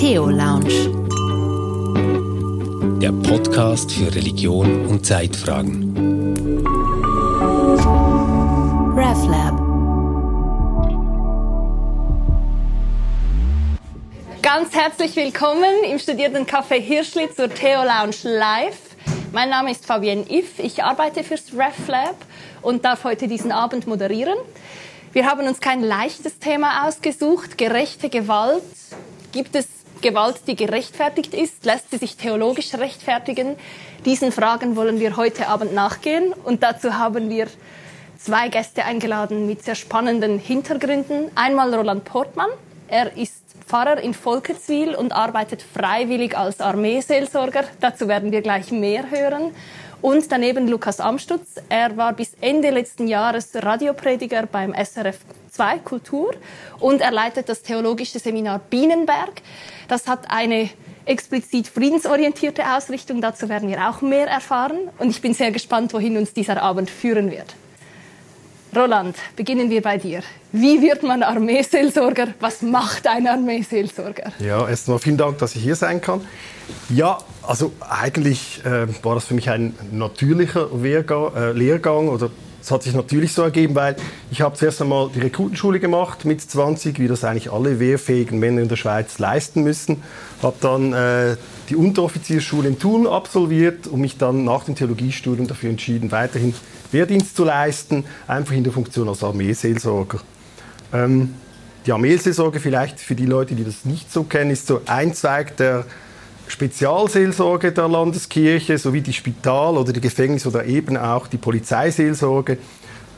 Theo Lounge. Der Podcast für Religion und Zeitfragen. RevLab. Ganz herzlich willkommen im Studierendencafé Hirschli zur Theo Lounge Live. Mein Name ist Fabienne Iff, ich arbeite fürs RefLab und darf heute diesen Abend moderieren. Wir haben uns kein leichtes Thema ausgesucht, gerechte Gewalt. Gibt es Gewalt, die gerechtfertigt ist? Lässt sie sich theologisch rechtfertigen? Diesen Fragen wollen wir heute Abend nachgehen und dazu haben wir zwei Gäste eingeladen mit sehr spannenden Hintergründen. Einmal Roland Portmann. Er ist Pfarrer in Volketswil und arbeitet freiwillig als Armeeseelsorger. Dazu werden wir gleich mehr hören. Und daneben Lukas Amstutz. Er war bis Ende letzten Jahres Radioprediger beim SRF 2 Kultur und er leitet das theologische Seminar Bienenberg. Das hat eine explizit friedensorientierte Ausrichtung. Dazu werden wir auch mehr erfahren. Und ich bin sehr gespannt, wohin uns dieser Abend führen wird. Roland, beginnen wir bei dir. Wie wird man Armeeseelsorger? Was macht ein Armeeseelsorger? Ja, erstmal vielen Dank, dass ich hier sein kann. Ja, also eigentlich äh, war das für mich ein natürlicher Lehrgang, äh, Lehrgang oder es hat sich natürlich so ergeben, weil ich habe zuerst einmal die Rekrutenschule gemacht mit 20, wie das eigentlich alle wehrfähigen Männer in der Schweiz leisten müssen. Habe dann äh, die Unteroffiziersschule in Thun absolviert und mich dann nach dem Theologiestudium dafür entschieden, weiterhin Wehrdienst zu leisten, einfach in der Funktion als Armeeseelsorger. Ähm, die Armeeseelsorge vielleicht für die Leute, die das nicht so kennen, ist so ein Zweig der Spezialseelsorge der Landeskirche sowie die Spital- oder die Gefängnis- oder eben auch die Polizeiseelsorge,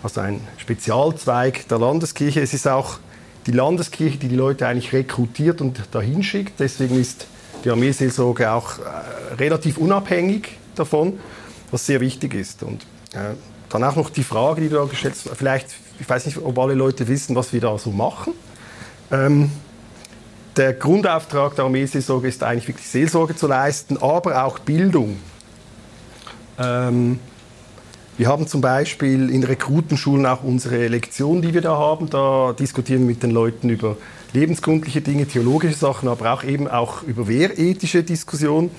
also ein Spezialzweig der Landeskirche. Es ist auch die Landeskirche, die die Leute eigentlich rekrutiert und dahin schickt. Deswegen ist die Armeeseelsorge auch äh, relativ unabhängig davon, was sehr wichtig ist. Und äh, dann auch noch die Frage, die du da gestellt hast, vielleicht, ich weiß nicht, ob alle Leute wissen, was wir da so machen. Ähm, der Grundauftrag der Armeeseelsorge ist eigentlich wirklich Seelsorge zu leisten, aber auch Bildung. Ähm, wir haben zum Beispiel in Rekrutenschulen auch unsere Lektion, die wir da haben. Da diskutieren wir mit den Leuten über lebenskundliche Dinge, theologische Sachen, aber auch eben auch über wehrethische Diskussionen.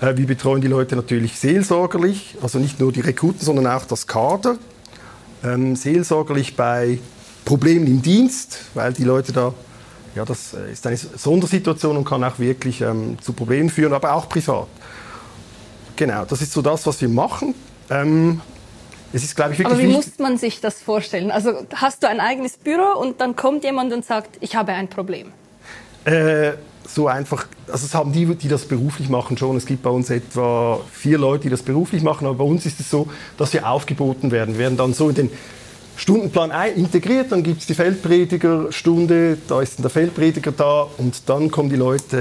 Äh, wir betreuen die Leute natürlich seelsorgerlich, also nicht nur die Rekruten, sondern auch das Kader. Ähm, seelsorgerlich bei Problemen im Dienst, weil die Leute da ja, das äh, ist eine Sondersituation und kann auch wirklich ähm, zu Problemen führen, aber auch privat. Genau, das ist so das, was wir machen. Ähm, es ist, glaube ich, wirklich Aber wie muss man sich das vorstellen? Also hast du ein eigenes Büro und dann kommt jemand und sagt, ich habe ein Problem? Äh, so einfach, also es haben die, die das beruflich machen schon. Es gibt bei uns etwa vier Leute, die das beruflich machen, aber bei uns ist es so, dass wir aufgeboten werden. Wir werden dann so in den Stundenplan integriert, dann gibt es die Feldpredigerstunde, da ist dann der Feldprediger da und dann kommen die Leute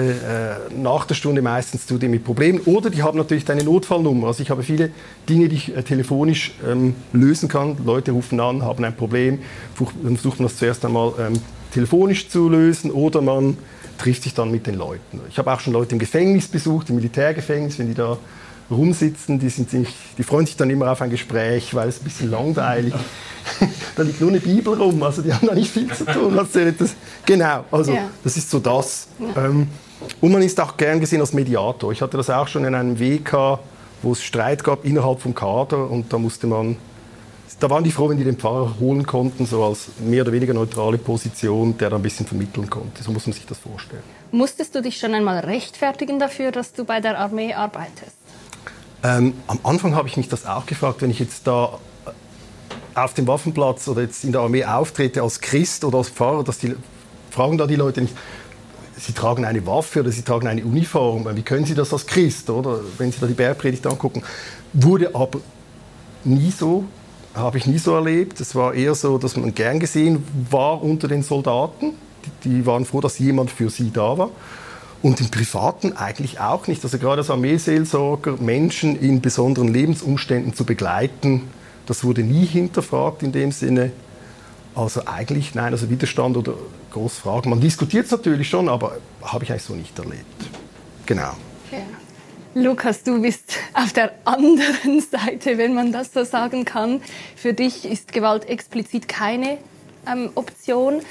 äh, nach der Stunde meistens zu dir mit Problemen oder die haben natürlich deine Notfallnummer. Also ich habe viele Dinge, die ich äh, telefonisch ähm, lösen kann. Leute rufen an, haben ein Problem, dann versucht man das zuerst einmal ähm, telefonisch zu lösen oder man trifft sich dann mit den Leuten. Ich habe auch schon Leute im Gefängnis besucht, im Militärgefängnis, wenn die da rumsitzen, die, sind ziemlich, die freuen sich dann immer auf ein Gespräch, weil es ein bisschen langweilig da liegt nur eine Bibel rum, also die haben da nicht viel zu tun. Also das, genau, also ja. das ist so das. Ja. Ähm, und man ist auch gern gesehen als Mediator. Ich hatte das auch schon in einem WK, wo es Streit gab innerhalb vom Kader und da musste man da waren die froh, wenn die den Pfarrer holen konnten, so als mehr oder weniger neutrale Position, der da ein bisschen vermitteln konnte. So muss man sich das vorstellen. Musstest du dich schon einmal rechtfertigen dafür, dass du bei der Armee arbeitest? Ähm, am Anfang habe ich mich das auch gefragt, wenn ich jetzt da auf dem Waffenplatz oder jetzt in der Armee auftrete als Christ oder als Pfarrer, dass die fragen da die Leute nicht, sie tragen eine Waffe oder sie tragen eine Uniform, wie können sie das als Christ, oder? Wenn sie da die Bergpredigt angucken. Wurde aber nie so, habe ich nie so erlebt. Es war eher so, dass man gern gesehen war unter den Soldaten. Die waren froh, dass jemand für sie da war. Und im Privaten eigentlich auch nicht. Also gerade als Armeeseelsorger Menschen in besonderen Lebensumständen zu begleiten, das wurde nie hinterfragt in dem Sinne. Also eigentlich, nein, also Widerstand oder Großfragen. Man diskutiert es natürlich schon, aber habe ich eigentlich so nicht erlebt. Genau. Lukas, du bist auf der anderen Seite, wenn man das so sagen kann. Für dich ist Gewalt explizit keine ähm, Option.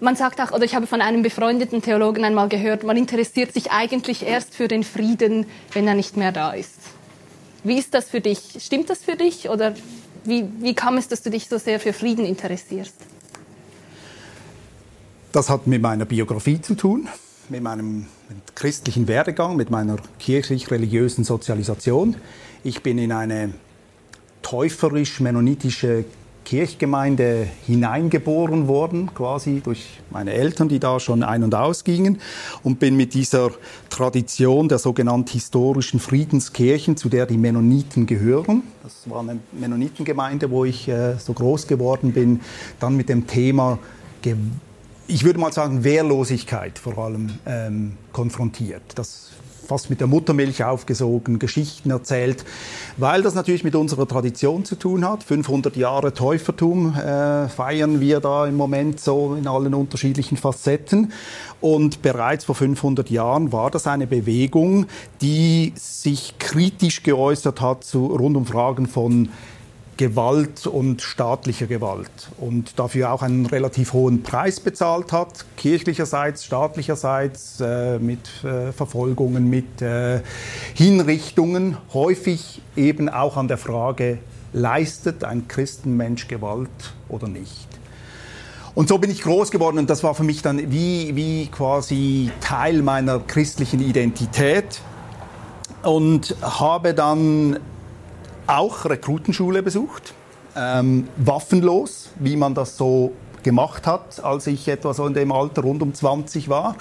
Man sagt auch, oder ich habe von einem befreundeten Theologen einmal gehört, man interessiert sich eigentlich erst für den Frieden, wenn er nicht mehr da ist. Wie ist das für dich? Stimmt das für dich oder wie, wie kam es, dass du dich so sehr für Frieden interessierst? Das hat mit meiner Biografie zu tun, mit meinem christlichen Werdegang, mit meiner kirchlich-religiösen Sozialisation. Ich bin in eine täuferisch-mennonitische Kirchgemeinde hineingeboren worden, quasi durch meine Eltern, die da schon ein- und ausgingen, und bin mit dieser Tradition der sogenannten historischen Friedenskirchen, zu der die Mennoniten gehören, das war eine Mennonitengemeinde, wo ich äh, so groß geworden bin, dann mit dem Thema ich würde mal sagen, Wehrlosigkeit vor allem ähm, konfrontiert. Das fast mit der Muttermilch aufgesogen, Geschichten erzählt, weil das natürlich mit unserer Tradition zu tun hat. 500 Jahre Täufertum äh, feiern wir da im Moment so in allen unterschiedlichen Facetten. Und bereits vor 500 Jahren war das eine Bewegung, die sich kritisch geäußert hat zu rund um Fragen von Gewalt und staatlicher Gewalt und dafür auch einen relativ hohen Preis bezahlt hat, kirchlicherseits, staatlicherseits, äh, mit äh, Verfolgungen, mit äh, Hinrichtungen, häufig eben auch an der Frage, leistet ein Christenmensch Gewalt oder nicht? Und so bin ich groß geworden und das war für mich dann wie, wie quasi Teil meiner christlichen Identität und habe dann auch Rekrutenschule besucht, ähm, waffenlos, wie man das so gemacht hat, als ich etwa so in dem Alter rund um 20 war.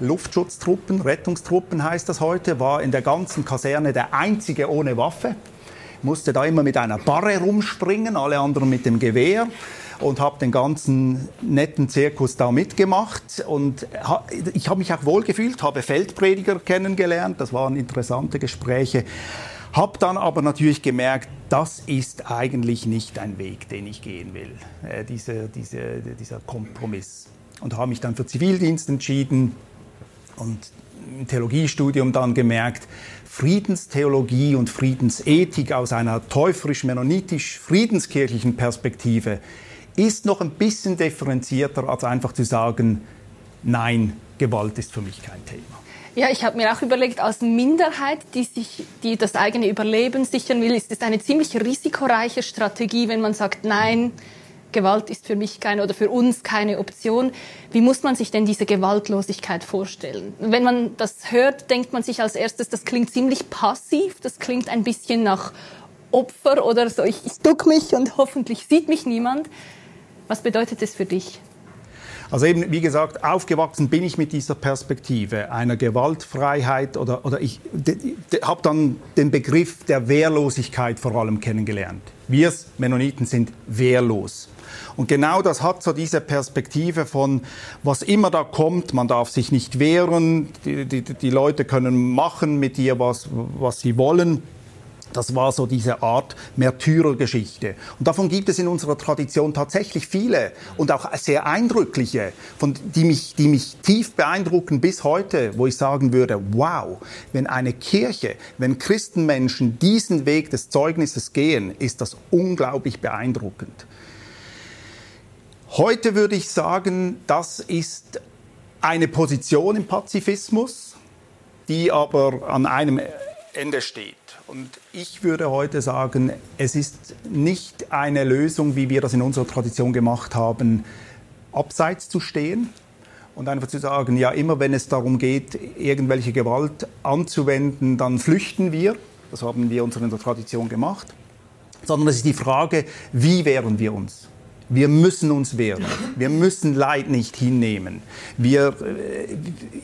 Luftschutztruppen, Rettungstruppen heißt das heute, war in der ganzen Kaserne der einzige ohne Waffe. Musste da immer mit einer Barre rumspringen, alle anderen mit dem Gewehr und habe den ganzen netten Zirkus da mitgemacht und ich habe mich auch wohlgefühlt, habe Feldprediger kennengelernt, das waren interessante Gespräche habe dann aber natürlich gemerkt, das ist eigentlich nicht ein Weg, den ich gehen will, äh, diese, diese, dieser Kompromiss. Und habe mich dann für Zivildienst entschieden und im Theologiestudium dann gemerkt, Friedenstheologie und Friedensethik aus einer täuferisch-mennonitisch-friedenskirchlichen Perspektive ist noch ein bisschen differenzierter, als einfach zu sagen, nein, Gewalt ist für mich kein Thema. Ja, ich habe mir auch überlegt, als Minderheit, die, sich, die das eigene Überleben sichern will, ist es eine ziemlich risikoreiche Strategie, wenn man sagt, nein, Gewalt ist für mich keine oder für uns keine Option. Wie muss man sich denn diese Gewaltlosigkeit vorstellen? Wenn man das hört, denkt man sich als erstes, das klingt ziemlich passiv, das klingt ein bisschen nach Opfer oder so, ich, ich duck mich und hoffentlich sieht mich niemand. Was bedeutet das für dich? Also eben, wie gesagt, aufgewachsen bin ich mit dieser Perspektive einer Gewaltfreiheit oder, oder ich habe dann den Begriff der Wehrlosigkeit vor allem kennengelernt. Wir Mennoniten sind wehrlos. Und genau das hat so diese Perspektive von, was immer da kommt, man darf sich nicht wehren, die, die, die Leute können machen mit dir, was, was sie wollen. Das war so diese Art Märtyrergeschichte. Und davon gibt es in unserer Tradition tatsächlich viele und auch sehr eindrückliche, von, die, mich, die mich tief beeindrucken bis heute, wo ich sagen würde, wow, wenn eine Kirche, wenn Christenmenschen diesen Weg des Zeugnisses gehen, ist das unglaublich beeindruckend. Heute würde ich sagen, das ist eine Position im Pazifismus, die aber an einem Ende steht. Und ich würde heute sagen, es ist nicht eine Lösung, wie wir das in unserer Tradition gemacht haben, abseits zu stehen und einfach zu sagen, ja, immer wenn es darum geht, irgendwelche Gewalt anzuwenden, dann flüchten wir. Das haben wir in unserer Tradition gemacht. Sondern es ist die Frage, wie wehren wir uns? Wir müssen uns wehren. Wir müssen Leid nicht hinnehmen. Wir, äh,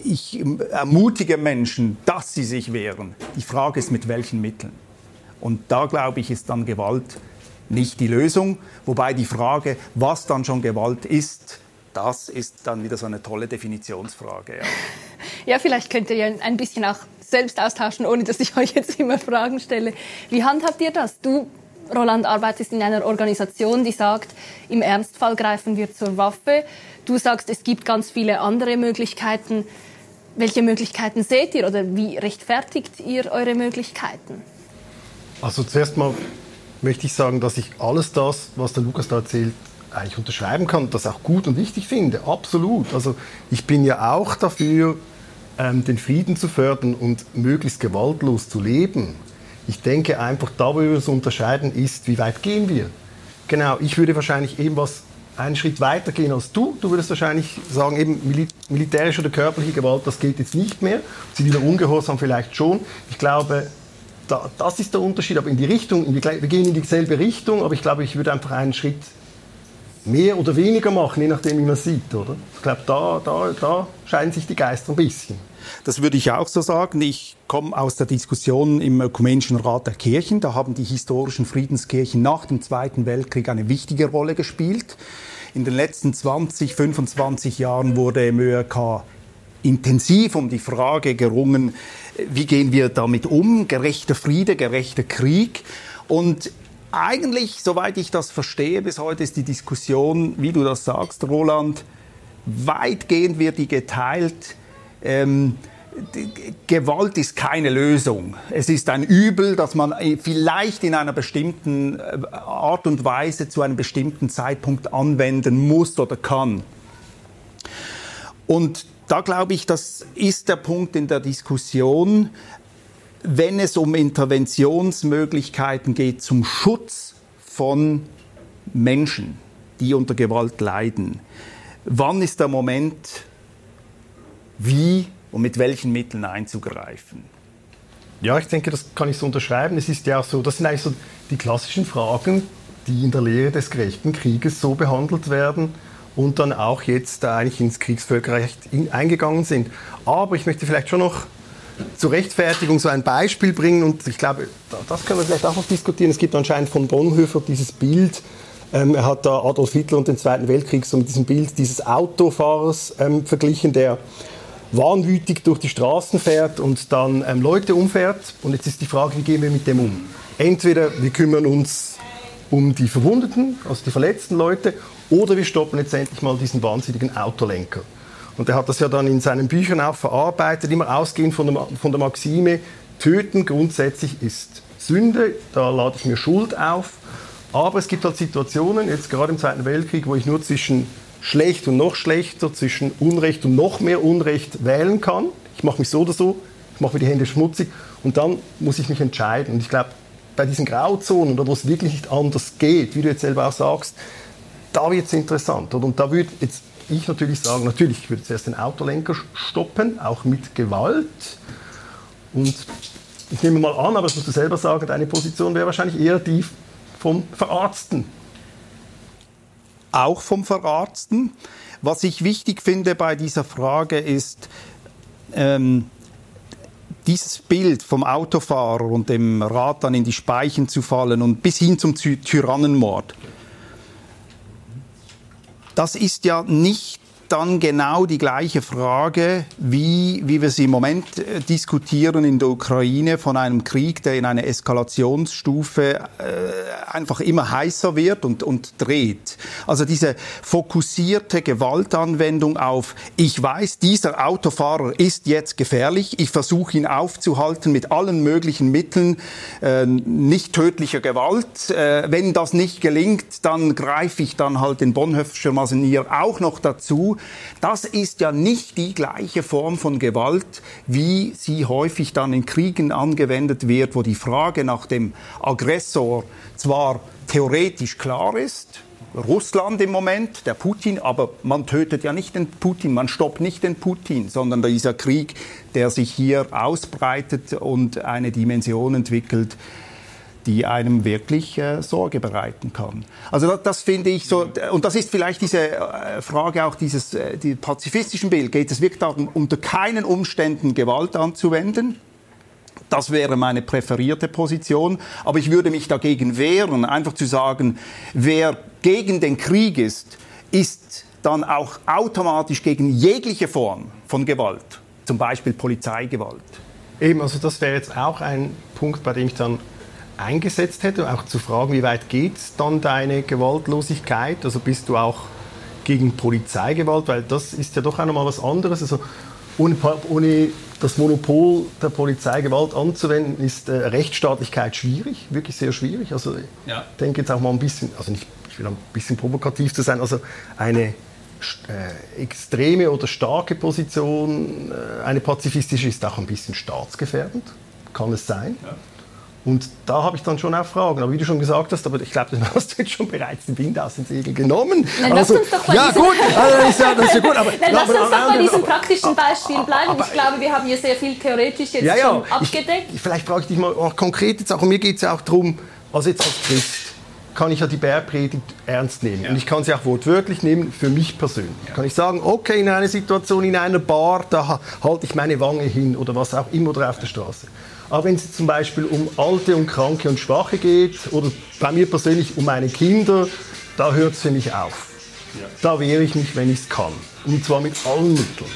ich ermutige Menschen, dass sie sich wehren. Die Frage ist, mit welchen Mitteln. Und da, glaube ich, ist dann Gewalt nicht die Lösung. Wobei die Frage, was dann schon Gewalt ist, das ist dann wieder so eine tolle Definitionsfrage. Ja, ja vielleicht könnt ihr ja ein bisschen auch selbst austauschen, ohne dass ich euch jetzt immer Fragen stelle. Wie handhabt ihr das? Du Roland, arbeitest in einer Organisation, die sagt, im Ernstfall greifen wir zur Waffe. Du sagst, es gibt ganz viele andere Möglichkeiten. Welche Möglichkeiten seht ihr oder wie rechtfertigt ihr eure Möglichkeiten? Also zuerst mal möchte ich sagen, dass ich alles das, was der Lukas da erzählt, eigentlich unterschreiben kann, das auch gut und wichtig finde. Absolut. Also ich bin ja auch dafür, ähm, den Frieden zu fördern und möglichst gewaltlos zu leben. Ich denke einfach, da wo wir uns unterscheiden, ist, wie weit gehen wir? Genau, ich würde wahrscheinlich eben was einen Schritt weiter gehen als du. Du würdest wahrscheinlich sagen, eben Mil militärische oder körperliche Gewalt, das geht jetzt nicht mehr. Ziviler Ungehorsam vielleicht schon. Ich glaube, da, das ist der Unterschied. Aber in die Richtung, in die, wir gehen in dieselbe Richtung, aber ich glaube, ich würde einfach einen Schritt mehr oder weniger machen, je nachdem, wie man sieht. Oder? Ich glaube, da, da, da scheinen sich die Geister ein bisschen. Das würde ich auch so sagen. Ich komme aus der Diskussion im Ökumenischen Rat der Kirchen. Da haben die historischen Friedenskirchen nach dem Zweiten Weltkrieg eine wichtige Rolle gespielt. In den letzten 20, 25 Jahren wurde im ÖRK intensiv um die Frage gerungen, wie gehen wir damit um? Gerechter Friede, gerechter Krieg. Und eigentlich, soweit ich das verstehe, bis heute ist die Diskussion, wie du das sagst, Roland, weitgehend wird die geteilt. Ähm, Gewalt ist keine Lösung. Es ist ein Übel, das man vielleicht in einer bestimmten äh, Art und Weise zu einem bestimmten Zeitpunkt anwenden muss oder kann. Und da glaube ich, das ist der Punkt in der Diskussion, wenn es um Interventionsmöglichkeiten geht zum Schutz von Menschen, die unter Gewalt leiden. Wann ist der Moment, wie und mit welchen Mitteln einzugreifen? Ja, ich denke, das kann ich so unterschreiben. Es ist ja auch so, das sind eigentlich so die klassischen Fragen, die in der Lehre des gerechten Krieges so behandelt werden und dann auch jetzt eigentlich ins Kriegsvölkerrecht eingegangen sind. Aber ich möchte vielleicht schon noch zur Rechtfertigung so ein Beispiel bringen und ich glaube, das können wir vielleicht auch noch diskutieren. Es gibt anscheinend von Bonhoeffer dieses Bild, ähm, er hat da Adolf Hitler und den Zweiten Weltkrieg so mit diesem Bild dieses Autofahrers ähm, verglichen, der wahnwütig durch die Straßen fährt und dann ähm, Leute umfährt. Und jetzt ist die Frage, wie gehen wir mit dem um? Entweder wir kümmern uns um die Verwundeten, also die verletzten Leute, oder wir stoppen jetzt endlich mal diesen wahnsinnigen Autolenker. Und er hat das ja dann in seinen Büchern auch verarbeitet, immer ausgehend von der, von der Maxime, töten grundsätzlich ist Sünde, da lade ich mir Schuld auf. Aber es gibt halt Situationen, jetzt gerade im Zweiten Weltkrieg, wo ich nur zwischen schlecht und noch schlechter, zwischen Unrecht und noch mehr Unrecht wählen kann. Ich mache mich so oder so, ich mache mir die Hände schmutzig und dann muss ich mich entscheiden. Und ich glaube, bei diesen Grauzonen, wo es wirklich nicht anders geht, wie du jetzt selber auch sagst, da wird es interessant. Und da würde jetzt ich natürlich sagen, natürlich, ich würde zuerst den Autolenker stoppen, auch mit Gewalt. Und ich nehme mal an, aber das musst du selber sagen, deine Position wäre wahrscheinlich eher die vom Verarzten. Auch vom Verarzten. Was ich wichtig finde bei dieser Frage ist, ähm, dieses Bild vom Autofahrer und dem Rad dann in die Speichen zu fallen und bis hin zum Tyrannenmord das ist ja nicht dann genau die gleiche Frage, wie, wie wir sie im Moment äh, diskutieren in der Ukraine von einem Krieg, der in eine Eskalationsstufe äh, einfach immer heißer wird und, und dreht. Also diese fokussierte Gewaltanwendung auf, ich weiß, dieser Autofahrer ist jetzt gefährlich, ich versuche ihn aufzuhalten mit allen möglichen Mitteln, äh, nicht tödlicher Gewalt. Äh, wenn das nicht gelingt, dann greife ich dann halt den Bonhoeffscher Masenier auch noch dazu. Das ist ja nicht die gleiche Form von Gewalt, wie sie häufig dann in Kriegen angewendet wird, wo die Frage nach dem Aggressor zwar theoretisch klar ist, Russland im Moment, der Putin, aber man tötet ja nicht den Putin, man stoppt nicht den Putin, sondern dieser Krieg, der sich hier ausbreitet und eine Dimension entwickelt, die einem wirklich äh, Sorge bereiten kann. Also das, das, finde ich so, und das ist vielleicht diese äh, Frage auch dieses äh, die pazifistischen Bild. Geht es wirklich darum, unter keinen Umständen Gewalt anzuwenden? Das wäre meine präferierte Position. Aber ich würde mich dagegen wehren, einfach zu sagen, wer gegen den Krieg ist, ist dann auch automatisch gegen jegliche Form von Gewalt, zum Beispiel Polizeigewalt. Eben, also das wäre jetzt auch ein Punkt, bei dem ich dann eingesetzt hätte, auch zu fragen, wie weit geht dann deine Gewaltlosigkeit? Also bist du auch gegen Polizeigewalt, weil das ist ja doch auch nochmal was anderes. Also ohne, ohne das Monopol der Polizeigewalt anzuwenden, ist äh, Rechtsstaatlichkeit schwierig, wirklich sehr schwierig. Also ja. ich denke jetzt auch mal ein bisschen, also nicht, ich will ein bisschen provokativ zu sein, also eine äh, extreme oder starke Position, äh, eine pazifistische, ist auch ein bisschen staatsgefährdend. Kann es sein? Ja. Und da habe ich dann schon auch Fragen. Aber wie du schon gesagt hast, aber ich glaube, dann hast du jetzt schon bereits den Wind aus den Segeln genommen. Dann also, uns doch bei ja, gut, also, das, ist ja, das ist ja gut. Aber, Dann lass uns doch bei diesem praktischen Beispiel bleiben. Aber, ich glaube, wir haben hier sehr viel theoretisch jetzt ja, ja, schon abgedeckt. Ich, vielleicht frage ich dich mal auch konkret jetzt auch. Und mir geht es ja auch darum, also jetzt als Christ, kann ich ja die Bergpredigt ernst nehmen. Ja. Und ich kann sie auch wortwörtlich nehmen, für mich persönlich. Ja. Kann ich sagen, okay, in einer Situation, in einer Bar, da halte ich meine Wange hin oder was auch immer oder auf der Straße. Aber wenn es zum Beispiel um Alte und Kranke und Schwache geht oder bei mir persönlich um meine Kinder, da hört es für mich auf. Ja. Da wehre ich mich, wenn ich es kann. Und zwar mit allen Mitteln.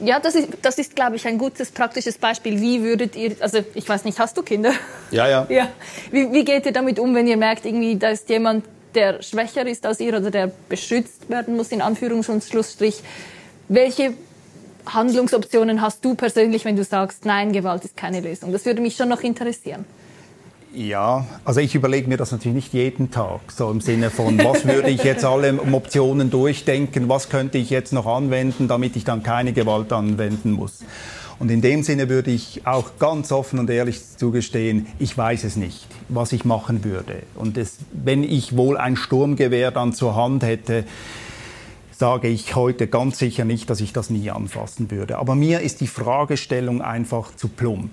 Ja, das ist, das ist, glaube ich, ein gutes praktisches Beispiel. Wie würdet ihr, also ich weiß nicht, hast du Kinder? Ja, ja. ja. Wie, wie geht ihr damit um, wenn ihr merkt, irgendwie, da ist jemand, der schwächer ist als ihr oder der beschützt werden muss, in Anführungs- und Schlussstrich? Welche Handlungsoptionen hast du persönlich, wenn du sagst, nein, Gewalt ist keine Lösung? Das würde mich schon noch interessieren. Ja, also ich überlege mir das natürlich nicht jeden Tag, so im Sinne von, was würde ich jetzt alle Optionen durchdenken, was könnte ich jetzt noch anwenden, damit ich dann keine Gewalt anwenden muss. Und in dem Sinne würde ich auch ganz offen und ehrlich zugestehen, ich weiß es nicht, was ich machen würde. Und es, wenn ich wohl ein Sturmgewehr dann zur Hand hätte, sage ich heute ganz sicher nicht, dass ich das nie anfassen würde. Aber mir ist die Fragestellung einfach zu plump.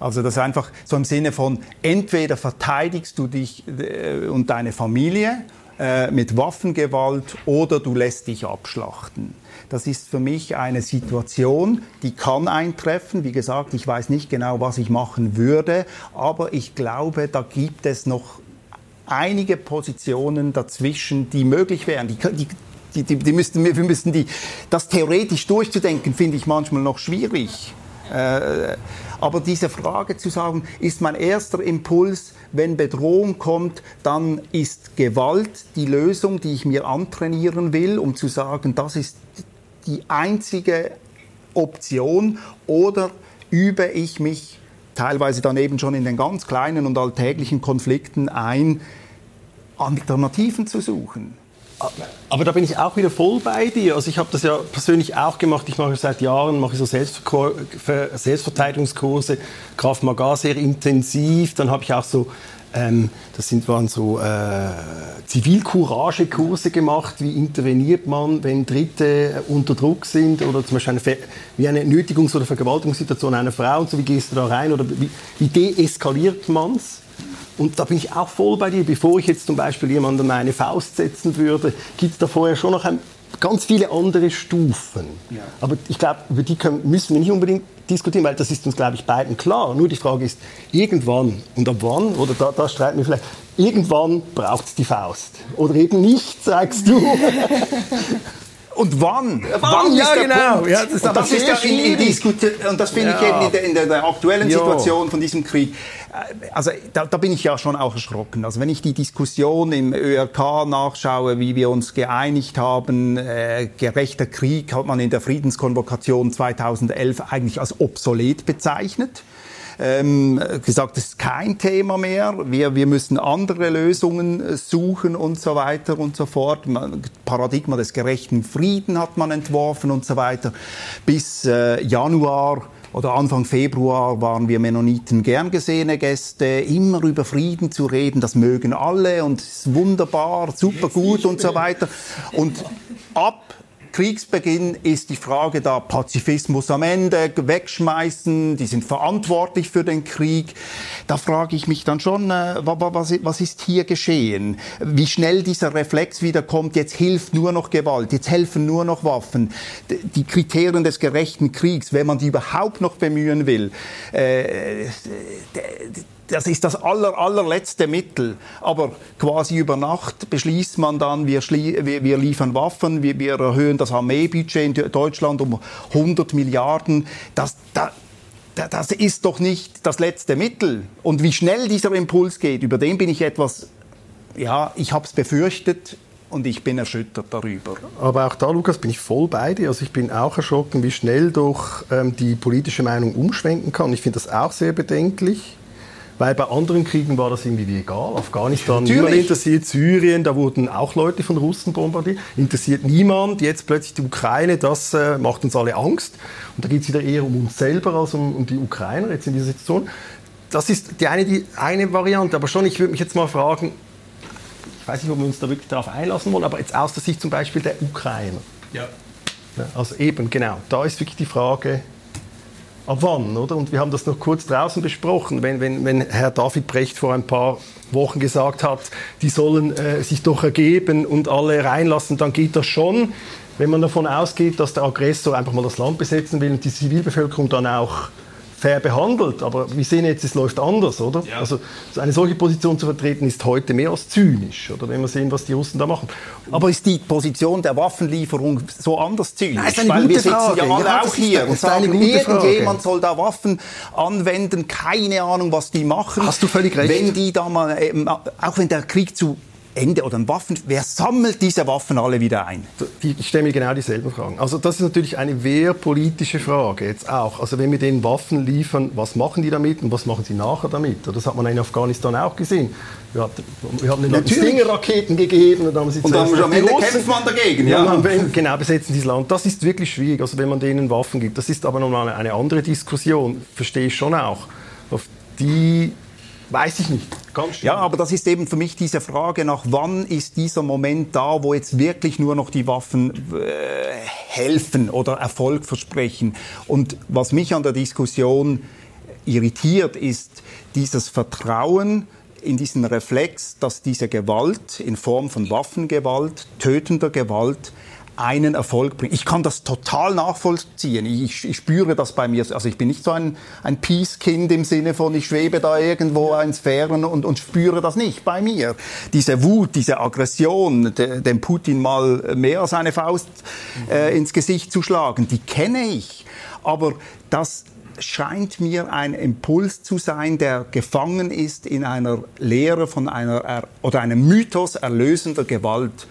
Also das einfach so im Sinne von, entweder verteidigst du dich äh, und deine Familie äh, mit Waffengewalt oder du lässt dich abschlachten. Das ist für mich eine Situation, die kann eintreffen. Wie gesagt, ich weiß nicht genau, was ich machen würde, aber ich glaube, da gibt es noch einige Positionen dazwischen, die möglich wären. Die, die, die, die, die müssten, wir müssen die, das theoretisch durchzudenken, finde ich manchmal noch schwierig. Äh, aber diese Frage zu sagen, ist mein erster Impuls, wenn Bedrohung kommt, dann ist Gewalt die Lösung, die ich mir antrainieren will, um zu sagen, das ist die einzige Option oder übe ich mich teilweise dann eben schon in den ganz kleinen und alltäglichen Konflikten ein, Alternativen zu suchen. Aber da bin ich auch wieder voll bei dir. Also ich habe das ja persönlich auch gemacht. Ich mache seit Jahren mache so Selbstverteidigungskurse, Kraft Maga sehr intensiv. Dann habe ich auch so, ähm, das sind, waren so äh, Zivilcourage-Kurse gemacht. Wie interveniert man, wenn Dritte unter Druck sind oder zum Beispiel eine, wie eine Nötigungs- oder Vergewaltigungssituation einer Frau und so. Wie gehst du da rein oder wie, wie deeskaliert man es? Und da bin ich auch voll bei dir. Bevor ich jetzt zum Beispiel jemandem eine Faust setzen würde, gibt es da vorher schon noch ein, ganz viele andere Stufen. Ja. Aber ich glaube, über die können, müssen wir nicht unbedingt diskutieren, weil das ist uns, glaube ich, beiden klar. Nur die Frage ist, irgendwann und ab wann, oder da, da streiten wir vielleicht, irgendwann braucht es die Faust. Oder eben nicht, sagst du. Und wann? Wann, wann ja, genau. Ja, das, und das ist ja in, in und das finde ja. ich eben in der, in der, der aktuellen Situation von diesem Krieg. Äh, also da, da, bin ich ja schon auch erschrocken. Also wenn ich die Diskussion im ÖRK nachschaue, wie wir uns geeinigt haben, äh, gerechter Krieg hat man in der Friedenskonvokation 2011 eigentlich als obsolet bezeichnet ähm, gesagt, das ist kein Thema mehr, wir, wir müssen andere Lösungen äh, suchen und so weiter und so fort. Paradigma des gerechten Frieden hat man entworfen und so weiter. Bis äh, Januar oder Anfang Februar waren wir Mennoniten gern gesehene Gäste, immer über Frieden zu reden, das mögen alle und ist wunderbar, super gut und so weiter. Und ab Kriegsbeginn ist die Frage da, Pazifismus am Ende, wegschmeißen, die sind verantwortlich für den Krieg. Da frage ich mich dann schon, äh, was ist hier geschehen? Wie schnell dieser Reflex wieder kommt, jetzt hilft nur noch Gewalt, jetzt helfen nur noch Waffen. Die Kriterien des gerechten Kriegs, wenn man die überhaupt noch bemühen will, äh, das ist das aller, allerletzte Mittel. Aber quasi über Nacht beschließt man dann, wir, wir, wir liefern Waffen, wir, wir, erhöhen das Armeebudget in Deutschland um 100 Milliarden. Das, das, das ist doch nicht das letzte Mittel. Und wie schnell dieser Impuls geht, über den bin ich etwas, ja, ich habe es befürchtet, und ich bin erschüttert darüber. Aber auch da, Lukas, bin ich voll bei dir. Also ich bin auch erschrocken, wie schnell doch ähm, die politische Meinung umschwenken kann. Ich finde das auch sehr bedenklich Weil bei anderen Kriegen war das irgendwie egal. Afghanistan niemand interessiert, Syrien, da wurden auch Leute von Russen bombardiert. Interessiert niemand. Jetzt plötzlich die Ukraine, das äh, macht uns alle Angst. Und da geht es wieder eher um uns selber als um, um die Ukrainer jetzt in dieser Situation. Das ist die eine, die eine Variante. Aber schon, ich würde mich jetzt mal fragen, ich weiß nicht, ob wir uns da wirklich darauf einlassen wollen, aber jetzt aus der Sicht zum Beispiel der Ukrainer. Ja. Ja, also eben, genau. Da ist wirklich die Frage, ab wann, oder? Und wir haben das noch kurz draußen besprochen, wenn, wenn, wenn Herr David Brecht vor ein paar Wochen gesagt hat, die sollen äh, sich doch ergeben und alle reinlassen, dann geht das schon. Wenn man davon ausgeht, dass der Aggressor einfach mal das Land besetzen will und die Zivilbevölkerung dann auch fair behandelt. Aber wir sehen jetzt, es läuft anders, oder? Ja. Also so eine solche Position zu vertreten ist heute mehr als zynisch, oder? Wenn wir sehen, was die Russen da machen. Aber ist die Position der Waffenlieferung so anders zynisch? Nein, ist eine Weil gute wir sitzen Frage. ja alle Ja, auch hier und sagen, gute Frage. irgendjemand soll da Waffen anwenden, keine Ahnung, was die machen. Hast du völlig recht. Wenn die da mal, ähm, auch wenn der Krieg zu Ende oder ein Waffen, wer sammelt diese Waffen alle wieder ein? Ich stelle mir genau dieselben Fragen. Also das ist natürlich eine wehrpolitische Frage jetzt auch. Also wenn wir denen Waffen liefern, was machen die damit und was machen sie nachher damit? Das hat man in Afghanistan auch gesehen. Wir, hatten, wir haben den. Stinger-Raketen gegeben und dann haben sie Und dann am Ende Russen- kämpft man dagegen, Ja, man genau, besetzen dieses Land. Das ist wirklich schwierig, also wenn man denen Waffen gibt. Das ist aber nochmal eine andere Diskussion, verstehe ich schon auch. Auf die weiß ich nicht. Ja, aber das ist eben für mich diese Frage nach wann ist dieser Moment da, wo jetzt wirklich nur noch die Waffen äh, helfen oder Erfolg versprechen. Und was mich an der Diskussion irritiert, ist dieses Vertrauen in diesen Reflex, dass diese Gewalt in Form von Waffengewalt, tötender Gewalt, einen Erfolg bringt. Ich kann das total nachvollziehen. Ich, ich spüre das bei mir. Also ich bin nicht so ein, ein Peace-Kind im Sinne von, ich schwebe da irgendwo in Sphären und, und spüre das nicht bei mir. Diese Wut, diese Aggression, de, dem Putin mal mehr als eine Faust äh, ins Gesicht zu schlagen, die kenne ich. Aber das scheint mir ein Impuls zu sein, der gefangen ist in einer Lehre von einer er oder einem Mythos erlösender Gewalt,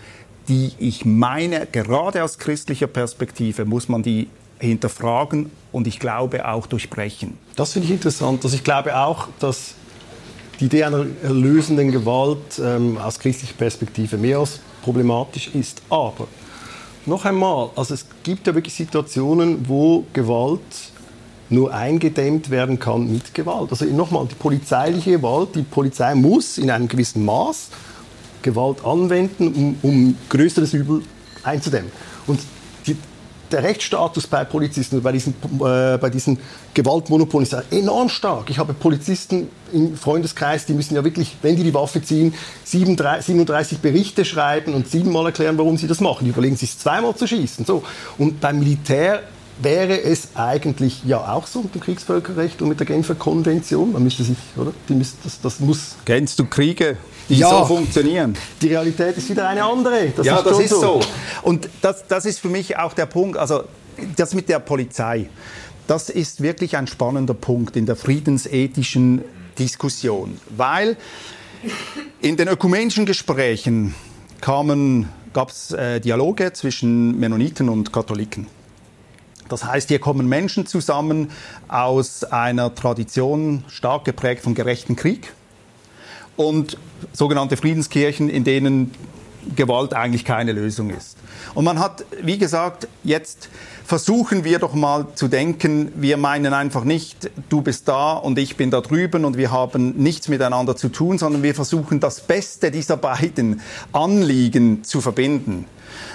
die ich meine, gerade aus christlicher Perspektive muss man die hinterfragen und ich glaube auch durchbrechen. Das finde ich interessant. Also ich glaube auch, dass die Idee einer erlösenden Gewalt ähm, aus christlicher Perspektive mehr als problematisch ist. Aber noch einmal, also es gibt ja wirklich Situationen, wo Gewalt nur eingedämmt werden kann mit Gewalt. Also nochmal, die polizeiliche Gewalt, die Polizei muss in einem gewissen Maß Gewalt anwenden, um, um größeres Übel einzudämmen. Und die, der Rechtsstatus bei Polizisten, bei diesen, äh, bei diesen Gewaltmonopolen ist enorm stark. Ich habe Polizisten im Freundeskreis, die müssen ja wirklich, wenn die die Waffe ziehen, 37, 37 Berichte schreiben und siebenmal erklären, warum sie das machen. Die überlegen sich zweimal zu schießen. So. Und beim Militär wäre es eigentlich ja auch so mit dem Kriegsvölkerrecht und mit der Genfer Konvention. Man müsste sich, oder? Die müsste, das, das muss Kennst du Kriege, die Ja. so funktionieren? die Realität ist wieder eine andere. Das ja, ist das ist so. Und das, das ist für mich auch der Punkt, also das mit der Polizei, das ist wirklich ein spannender Punkt in der friedensethischen Diskussion, weil in den ökumenischen Gesprächen kamen, gab es äh, Dialoge zwischen Mennoniten und Katholiken. Das heißt, hier kommen Menschen zusammen aus einer Tradition stark geprägt vom gerechten Krieg und sogenannte Friedenskirchen, in denen Gewalt eigentlich keine Lösung ist. Und man hat, wie gesagt, jetzt versuchen wir doch mal zu denken, wir meinen einfach nicht, du bist da und ich bin da drüben und wir haben nichts miteinander zu tun, sondern wir versuchen das Beste dieser beiden Anliegen zu verbinden.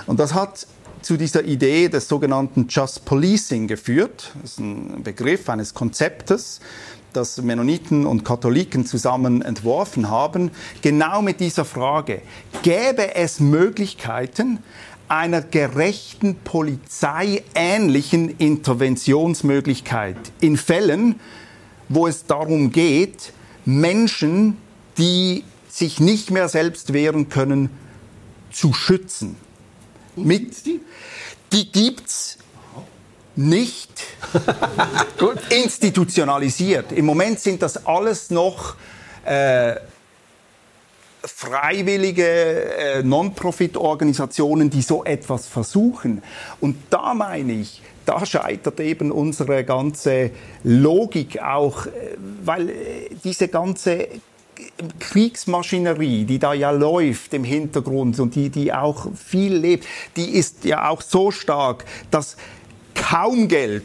Und das hat zu dieser Idee des sogenannten Just Policing geführt. Das ist ein Begriff eines Konzeptes, das Mennoniten und Katholiken zusammen entworfen haben, genau mit dieser Frage. Gäbe es Möglichkeiten einer gerechten polizeiähnlichen Interventionsmöglichkeit in Fällen, wo es darum geht, Menschen, die sich nicht mehr selbst wehren können, zu schützen? Mit, die gibt's nicht institutionalisiert. Im Moment sind das alles noch äh, freiwillige äh, Non-Profit-Organisationen, die so etwas versuchen. Und da meine ich, da scheitert eben unsere ganze Logik auch, äh, weil äh, diese ganze Kriegsmaschinerie, die da ja läuft im Hintergrund und die, die auch viel lebt, die ist ja auch so stark, dass kaum Geld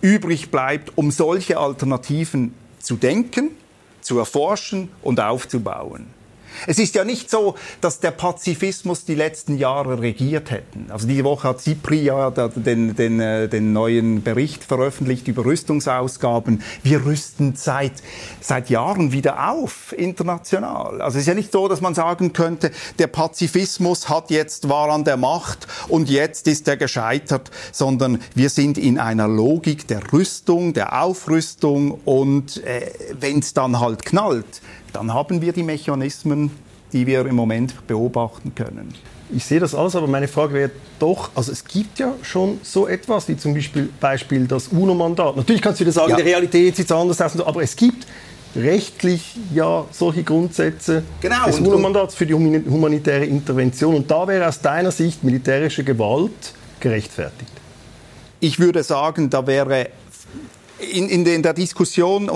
übrig bleibt, um solche Alternativen zu denken, zu erforschen und aufzubauen. Es ist ja nicht so, dass der Pazifismus die letzten Jahre regiert hätten. Also diese Woche hat CIPRI ja den, den, äh, den neuen Bericht veröffentlicht über Rüstungsausgaben. Wir rüsten seit, seit Jahren wieder auf, international. Also es ist ja nicht so, dass man sagen könnte, der Pazifismus hat jetzt, war an der Macht und jetzt ist er gescheitert, sondern wir sind in einer Logik der Rüstung, der Aufrüstung und äh, wenn es dann halt knallt, dann haben wir die Mechanismen, die wir im Moment beobachten können. Ich sehe das alles, aber meine Frage wäre doch, also es gibt ja schon so etwas, wie zum Beispiel, Beispiel das UNO-Mandat. Natürlich kannst du wieder sagen, ja. die Realität sieht anders aus, aber es gibt rechtlich ja solche Grundsätze genau, des UNO-Mandats für die humanitäre Intervention. Und da wäre aus deiner Sicht militärische Gewalt gerechtfertigt. Ich würde sagen, da wäre in, in, in der Diskussion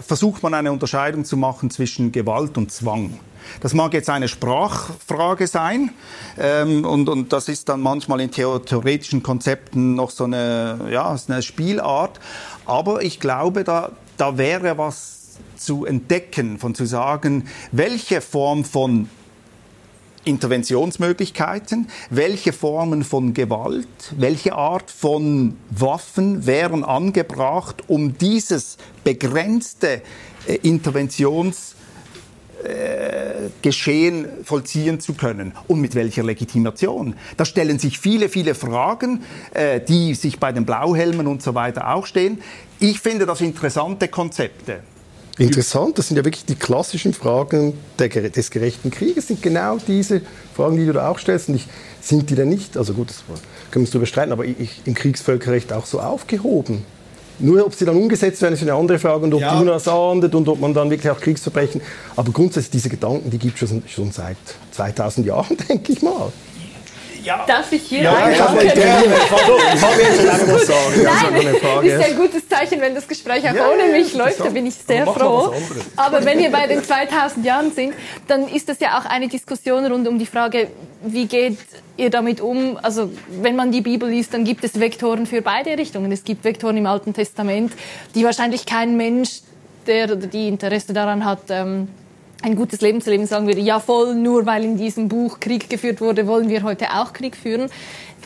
versucht man eine Unterscheidung zu machen zwischen Gewalt und Zwang. Das mag jetzt eine Sprachfrage sein ähm, und, und das ist dann manchmal in theoretischen Konzepten noch so eine, ja, eine Spielart. Aber ich glaube, da, da wäre was zu entdecken, von zu sagen, welche Form von Interventionsmöglichkeiten, welche Formen von Gewalt, welche Art von Waffen wären angebracht, um dieses begrenzte äh, Interventionsgeschehen äh, vollziehen zu können und mit welcher Legitimation. Da stellen sich viele, viele Fragen, äh, die sich bei den Blauhelmen und so weiter auch stehen. Ich finde das interessante Konzepte. Interessant, das sind ja wirklich die klassischen Fragen der, des gerechten Krieges, sind genau diese Fragen, die du da auch stellst. Und ich, sind die denn nicht, also gut, das können wir uns darüber streiten, aber ich, im Kriegsvölkerrecht auch so aufgehoben? Nur ob sie dann umgesetzt werden, ist eine andere Frage und ob ja. die UNAS ahndet und ob man dann wirklich auch Kriegsverbrechen. Aber grundsätzlich diese Gedanken, die gibt es schon, schon seit 2000 Jahren, denke ich mal. Ja. Darf ich hier ja, einhaken? Ja, gerne. Ich habe jetzt was sagen. Nein, ist ja ein gutes Zeichen, wenn das Gespräch auch ja, ohne mich läuft. Da bin ich sehr froh. Aber wenn wir bei den 2000 Jahren sind, dann ist das ja auch eine Diskussion rund um die Frage, wie geht ihr damit um? Also wenn man die Bibel liest, dann gibt es Vektoren für beide Richtungen. Es gibt Vektoren im Alten Testament, die wahrscheinlich kein Mensch, der oder die Interesse daran hat, ähm, ein gutes Leben zu leben, sagen würde, ja voll, nur weil in diesem Buch Krieg geführt wurde, wollen wir heute auch Krieg führen.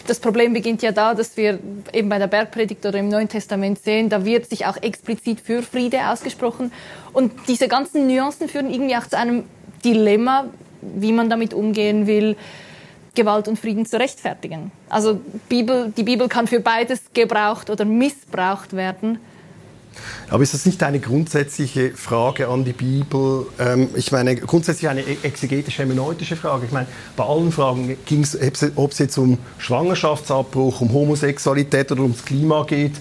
Das Problem beginnt ja da, dass wir eben bei der Bergpredigt oder im Neuen Testament sehen, da wird sich auch explizit für Friede ausgesprochen. Und diese ganzen Nuancen führen irgendwie auch zu einem Dilemma, wie man damit umgehen will, Gewalt und Frieden zu rechtfertigen. Also Bibel, die Bibel kann für beides gebraucht oder missbraucht werden. Aber ist das nicht eine grundsätzliche Frage an die Bibel? Ähm, ich meine, grundsätzlich eine e-, exegetische, hermeneutische Frage. Ich meine, bei allen Fragen ging es, ob es jetzt um Schwangerschaftsabbruch, um Homosexualität oder ums Klima geht.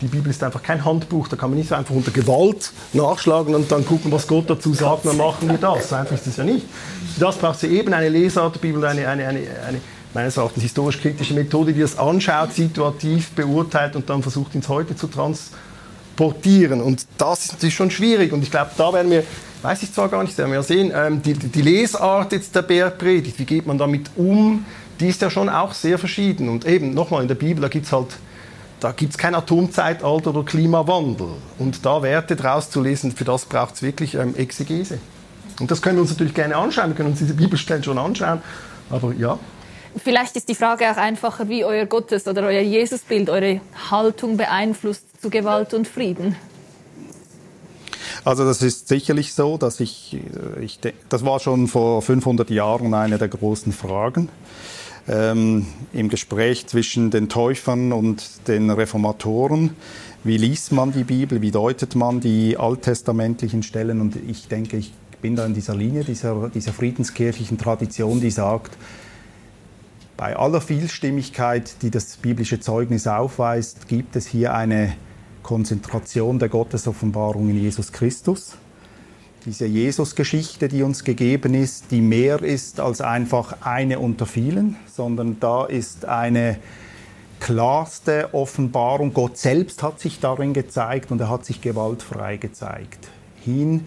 Die Bibel ist einfach kein Handbuch, da kann man nicht so einfach unter Gewalt nachschlagen und dann gucken, was Gott dazu sagt, dann machen wir das. So einfach ist es ja nicht. Das braucht sie eben eine Lesart der Bibel, eine, eine, eine, eine meines Erachtens historisch-kritische Methode, die das anschaut, situativ beurteilt und dann versucht, ins Heute zu transformieren portieren. Und das ist natürlich schon schwierig. Und ich glaube, da werden wir, weiß ich zwar gar nicht, werden wir sehen, ähm, die, die Lesart jetzt der Bergpredigt, wie geht man damit um, die ist ja schon auch sehr verschieden. Und eben, nochmal, in der Bibel, da gibt es halt da gibt es kein Atomzeitalter oder Klimawandel. Und da Werte draus zu lesen, für das braucht es wirklich ähm, Exegese. Und das können wir uns natürlich gerne anschauen, wir können uns diese Bibelstellen schon anschauen. Aber ja, Vielleicht ist die Frage auch einfacher, wie euer Gottes- oder euer Jesusbild eure Haltung beeinflusst zu Gewalt und Frieden. Also das ist sicherlich so, dass ich, äh, ich das war schon vor 500 Jahren eine der großen Fragen ähm, im Gespräch zwischen den Täufern und den Reformatoren. Wie liest man die Bibel? Wie deutet man die alttestamentlichen Stellen? Und ich denke, ich bin da in dieser Linie, dieser, dieser friedenskirchlichen Tradition, die sagt, bei aller Vielstimmigkeit, die das biblische Zeugnis aufweist, gibt es hier eine Konzentration der Gottesoffenbarung in Jesus Christus. diese Jesus-Geschichte, die uns gegeben ist, die mehr ist als einfach eine unter vielen, sondern da ist eine klarste Offenbarung. Gott selbst hat sich darin gezeigt und er hat sich gewaltfrei gezeigt. Hin,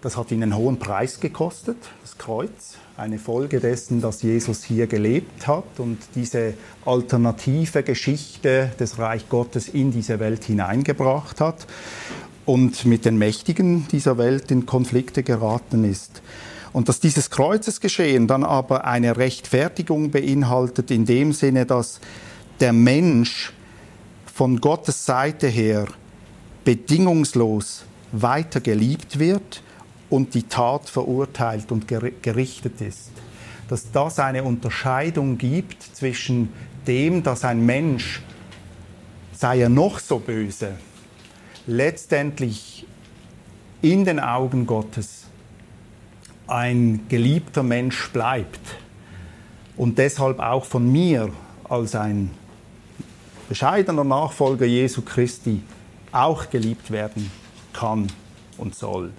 das hat ihn einen hohen Preis gekostet, das Kreuz, eine Folge dessen, dass Jesus hier gelebt hat und diese alternative Geschichte des Reich Gottes in diese Welt hineingebracht hat und mit den Mächtigen dieser Welt in Konflikte geraten ist. Und dass dieses Kreuzesgeschehen dann aber eine Rechtfertigung beinhaltet in dem Sinne, dass der Mensch von Gottes Seite her bedingungslos weiter geliebt wird und die Tat verurteilt und gerichtet ist. Dass das eine Unterscheidung gibt zwischen dem, dass ein Mensch, sei er noch so böse, letztendlich in den Augen Gottes ein geliebter Mensch bleibt und deshalb auch von mir als ein bescheidener Nachfolger Jesu Christi auch geliebt werden kann und soll.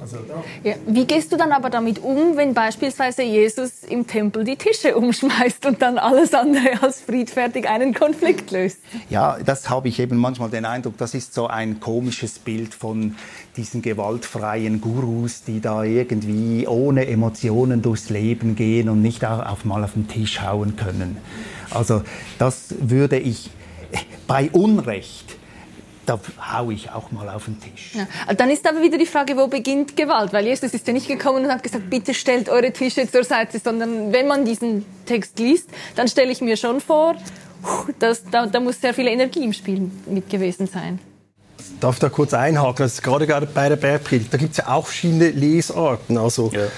Also ja, wie gehst du dann aber damit um, wenn beispielsweise Jesus im Tempel die Tische umschmeißt und dann alles andere als friedfertig einen Konflikt löst? Ja, das habe ich eben manchmal den Eindruck, das ist so ein komisches Bild von diesen gewaltfreien Gurus, die da irgendwie ohne Emotionen durchs Leben gehen und nicht auch auf mal auf den Tisch hauen können. Also das würde ich bei Unrecht da haue ich auch mal auf den Tisch. Ja. Dann ist aber wieder die Frage, wo beginnt Gewalt? Weil Jesus ist ja nicht gekommen und hat gesagt, bitte stellt eure Tische zur Seite, sondern wenn man diesen Text liest, dann stelle ich mir schon vor, dass, da, da muss sehr viel Energie im Spiel mit gewesen sein. Darf ich da kurz einhaken? Also gerade bei der Bergpredigt, da gibt es ja auch verschiedene Lesarten. Also ja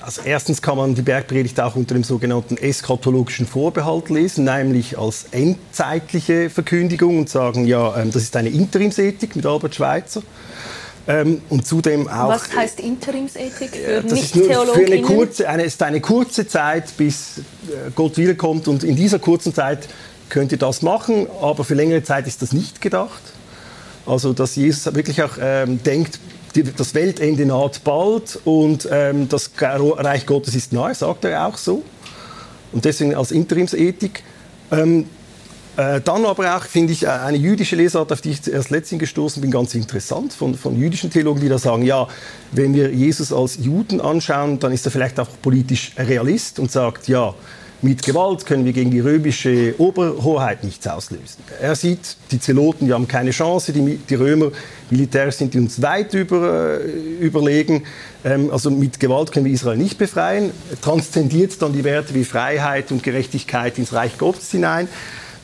also erstens kann man die Bergpredigt auch unter dem sogenannten eschatologischen Vorbehalt lesen, nämlich als endzeitliche Verkündigung und sagen, ja, ähm, das ist eine Interimsethik mit Albert Schweitzer. Ähm, und zudem auch. Was heißt Interimsethik für das ist nur für eine kurze, eine, ist eine kurze Zeit, bis äh, Gott wiederkommt und in dieser kurzen Zeit könnt ihr das machen, aber für längere Zeit ist das nicht gedacht. Also dass Jesus wirklich auch ähm, denkt, das Weltende naht bald und ähm, das Reich Gottes ist nahe, sagt er auch so. Und deswegen als Interimsethik. Ähm, äh, dann aber auch, finde ich, äh, eine jüdische Lesart, auf die ich erst letztens gestoßen bin, ganz interessant, von, von jüdischen Theologen, die da sagen, ja, wenn wir Jesus als Juden anschauen, dann ist er vielleicht auch politisch Realist und sagt, ja, mit Gewalt können wir gegen die römische Oberhoheit nichts auslösen. Er sieht, die Zeloten, die haben keine Chance, die, die Römer militärisch sind die uns weit über, äh, überlegen. Ähm, also mit Gewalt können wir Israel nicht befreien. Transzendiert dann die Werte wie Freiheit und Gerechtigkeit ins Reich Gottes hinein.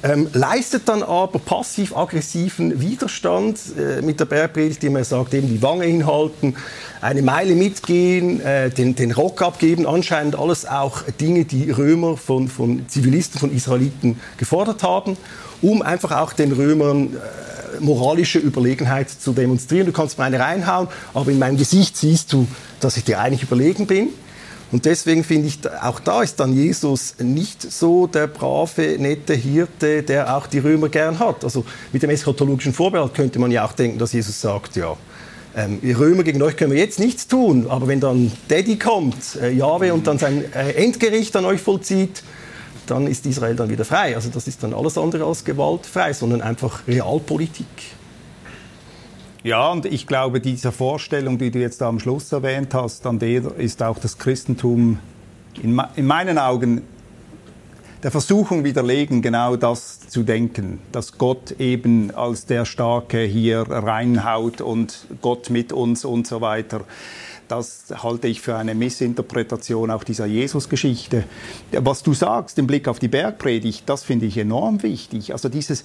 Ähm, leistet dann aber passiv-aggressiven Widerstand äh, mit der Bergpredigt, indem er sagt, eben die Wange hinhalten, eine Meile mitgehen, äh, den, den Rock abgeben, anscheinend alles auch Dinge, die Römer von, von Zivilisten, von Israeliten gefordert haben, um einfach auch den Römern äh, moralische Überlegenheit zu demonstrieren. Du kannst mir eine reinhauen, aber in meinem Gesicht siehst du, dass ich dir eigentlich überlegen bin. Und deswegen finde ich, auch da ist dann Jesus nicht so der brave, nette Hirte, der auch die Römer gern hat. Also mit dem eschatologischen Vorbehalt könnte man ja auch denken, dass Jesus sagt, ja, ähm, Römer gegen euch können wir jetzt nichts tun, aber wenn dann Daddy kommt, äh, Jahwe, und dann sein äh, Endgericht an euch vollzieht, dann ist Israel dann wieder frei. Also das ist dann alles andere als gewaltfrei, sondern einfach Realpolitik. Ja, und ich glaube, diese Vorstellung, die du jetzt am Schluss erwähnt hast, an der ist auch das Christentum in, in meinen Augen der Versuchung widerlegen, genau das zu denken, dass Gott eben als der Starke hier reinhaut und Gott mit uns und so weiter. Das halte ich für eine Missinterpretation auch dieser Jesus-Geschichte. Was du sagst im Blick auf die Bergpredigt, das finde ich enorm wichtig. Also dieses,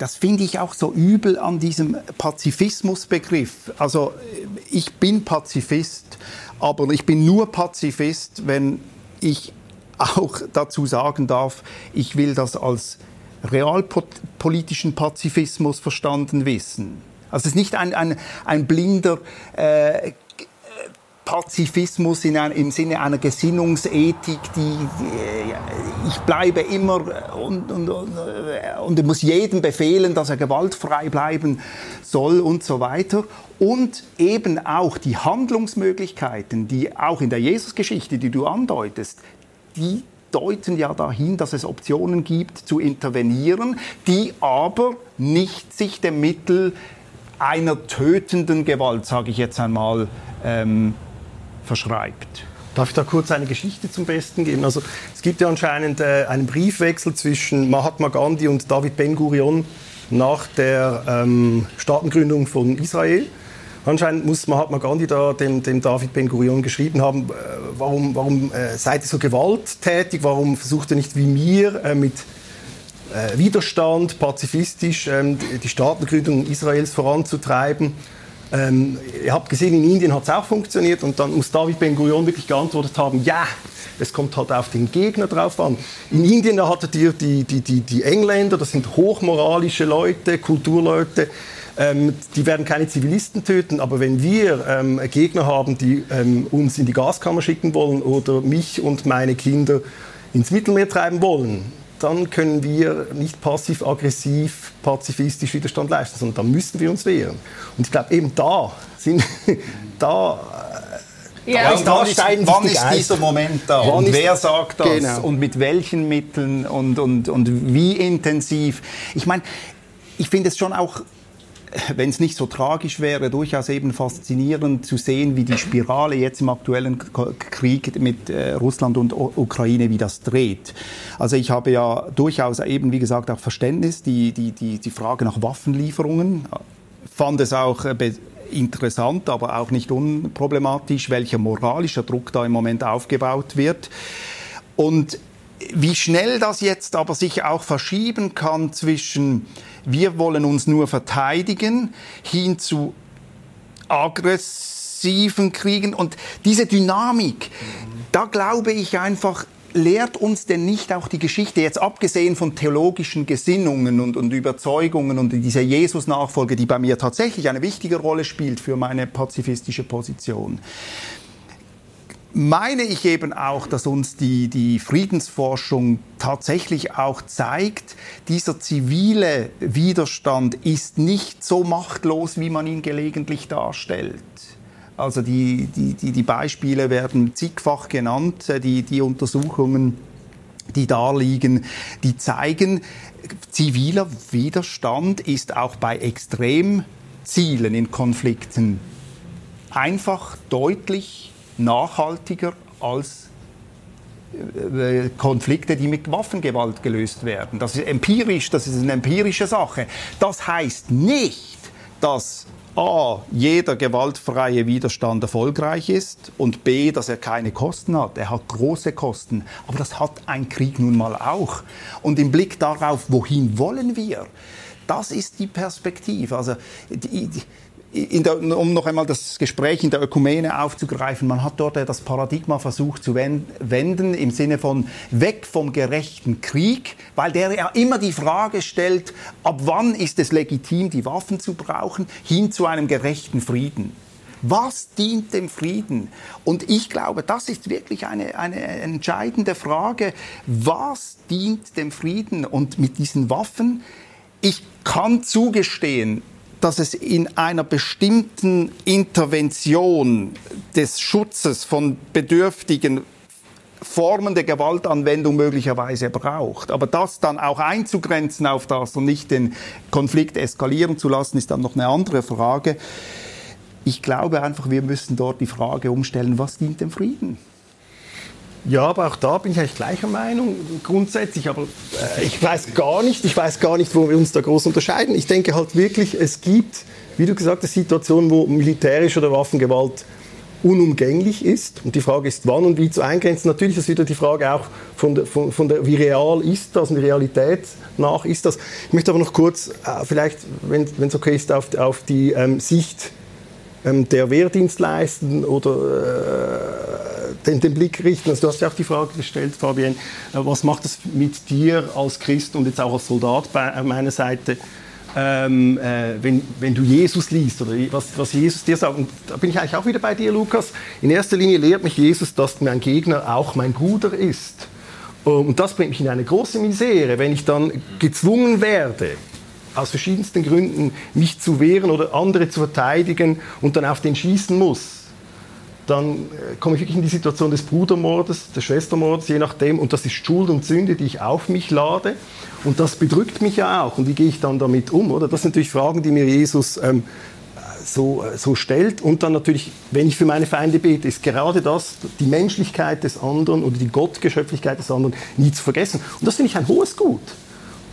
das finde ich auch so übel an diesem Pazifismusbegriff. Also ich bin Pazifist, aber ich bin nur Pazifist, wenn ich auch dazu sagen darf, ich will das als realpolitischen Pazifismus verstanden wissen. Also es ist nicht ein, ein, ein blinder äh, Pazifismus in ein, im Sinne einer Gesinnungsethik, die, die ich bleibe immer und, und, und, und muss jedem befehlen, dass er gewaltfrei bleiben soll und so weiter. Und eben auch die Handlungsmöglichkeiten, die auch in der Jesusgeschichte, die du andeutest, die deuten ja dahin, dass es Optionen gibt zu intervenieren, die aber nicht sich dem Mittel einer tötenden Gewalt, sage ich jetzt einmal, ähm, verschreibt. Darf ich da kurz eine Geschichte zum Besten geben? Also, es gibt ja anscheinend äh, einen Briefwechsel zwischen Mahatma Gandhi und David Ben-Gurion nach der ähm, Staatengründung von Israel. Anscheinend muss Mahatma Gandhi da dem, dem David Ben-Gurion geschrieben haben, äh, warum, warum äh, seid ihr so gewalttätig, warum versucht ihr nicht wie mir äh, mit äh, Widerstand, pazifistisch ähm, die Staatengründung Israels voranzutreiben. Ähm, ihr habt gesehen, in Indien hat es auch funktioniert und dann muss David Ben-Gurion wirklich geantwortet haben, ja, es kommt halt auf den Gegner drauf an. In Indien da hattet ihr die, die, die, die Engländer, das sind hochmoralische Leute, Kulturleute, ähm, die werden keine Zivilisten töten, aber wenn wir ähm, Gegner haben, die ähm, uns in die Gaskammer schicken wollen oder mich und meine Kinder ins Mittelmeer treiben wollen, dann können wir nicht passiv-aggressiv, pazifistisch Widerstand leisten, sondern da müssen wir uns wehren. Und ich glaube, eben da sind, da ja. Und da steigen wann ist dieser Moment da? Wann und wer sagt das? Genau. Und mit welchen Mitteln? Und, und, und wie intensiv? Ich meine, ich finde es schon auch wenn es nicht so tragisch wäre, durchaus eben faszinierend zu sehen, wie die Spirale jetzt im aktuellen Krieg mit äh, Russland und Ukraine, wie das dreht. Also ich habe ja durchaus eben, wie gesagt, auch Verständnis, die, die, die, die Frage nach Waffenlieferungen, fand es auch äh, interessant, aber auch nicht unproblematisch, welcher moralischer Druck da im Moment aufgebaut wird. Und wie schnell das jetzt aber sich auch verschieben kann zwischen wir wollen uns nur verteidigen, hin zu aggressiven Kriegen. Und diese Dynamik, da glaube ich einfach, lehrt uns denn nicht auch die Geschichte, jetzt abgesehen von theologischen Gesinnungen und, und Überzeugungen und dieser Jesus-Nachfolge, die bei mir tatsächlich eine wichtige Rolle spielt für meine pazifistische Position, meine ich eben auch, dass uns die, die Friedensforschung tatsächlich auch zeigt, dieser zivile Widerstand ist nicht so machtlos, wie man ihn gelegentlich darstellt. Also die, die, die, die Beispiele werden zigfach genannt, die, die Untersuchungen, die da liegen, die zeigen, ziviler Widerstand ist auch bei Extremzielen in Konflikten einfach deutlich nachhaltiger als äh, Konflikte, die mit Waffengewalt gelöst werden. Das ist empirisch, das ist eine empirische Sache. Das heißt nicht, dass A, jeder gewaltfreie Widerstand erfolgreich ist und B, dass er keine Kosten hat. Er hat große Kosten. Aber das hat ein Krieg nun mal auch. Und im Blick darauf, wohin wollen wir? Das ist die Perspektive. Also die, die, der, um noch einmal das Gespräch in der Ökumene aufzugreifen, man hat dort das Paradigma versucht zu wenden im Sinne von weg vom gerechten Krieg, weil der ja immer die Frage stellt, ab wann ist es legitim, die Waffen zu brauchen, hin zu einem gerechten Frieden. Was dient dem Frieden? Und ich glaube, das ist wirklich eine, eine entscheidende Frage. Was dient dem Frieden? Und mit diesen Waffen, ich kann zugestehen, dass es in einer bestimmten Intervention des Schutzes von Bedürftigen Formen der Gewaltanwendung möglicherweise braucht. Aber das dann auch einzugrenzen auf das und nicht den Konflikt eskalieren zu lassen, ist dann noch eine andere Frage. Ich glaube einfach, wir müssen dort die Frage umstellen, was dient dem Frieden? Ja, aber auch da bin ich eigentlich gleicher Meinung grundsätzlich. Aber äh, ich weiß gar nicht, ich weiß gar nicht, wo wir uns da groß unterscheiden. Ich denke halt wirklich, es gibt, wie du gesagt hast, Situationen, wo militärische oder Waffengewalt unumgänglich ist. Und die Frage ist, wann und wie zu eingrenzen. Natürlich ist wieder die Frage auch von der, von, von der wie real ist das und die Realität nach ist das. Ich möchte aber noch kurz, äh, vielleicht, wenn es okay ist, auf, auf die ähm, Sicht ähm, der Wehrdienstleistenden oder äh, den, den, Blick richten. Also du hast ja auch die Frage gestellt, Fabienne, äh, was macht es mit dir als Christ und jetzt auch als Soldat bei äh, meiner Seite? ähm, äh, wenn, wenn du Jesus liest oder was, was Jesus dir sagt. Und da bin ich eigentlich auch wieder bei dir, Lukas. In erster Linie lehrt mich Jesus, dass mein Gegner auch mein Bruder ist. Und das bringt mich in eine große Misere, wenn ich dann gezwungen werde, aus verschiedensten Gründen mich zu wehren oder andere zu verteidigen und dann auf den schießen muss dann äh, komme ich wirklich in die Situation des Brudermordes, des Schwestermordes, je nachdem. Und das ist Schuld und Sünde, die ich auf mich lade. Und das bedrückt mich ja auch. Und wie gehe ich dann damit um? Oder? Das sind natürlich Fragen, die mir Jesus ähm, so, äh, so stellt. Und dann natürlich, wenn ich für meine Feinde bete, ist gerade das, die Menschlichkeit des anderen oder die Gottgeschöpflichkeit des anderen nie zu vergessen. Und das finde ich ein hohes Gut.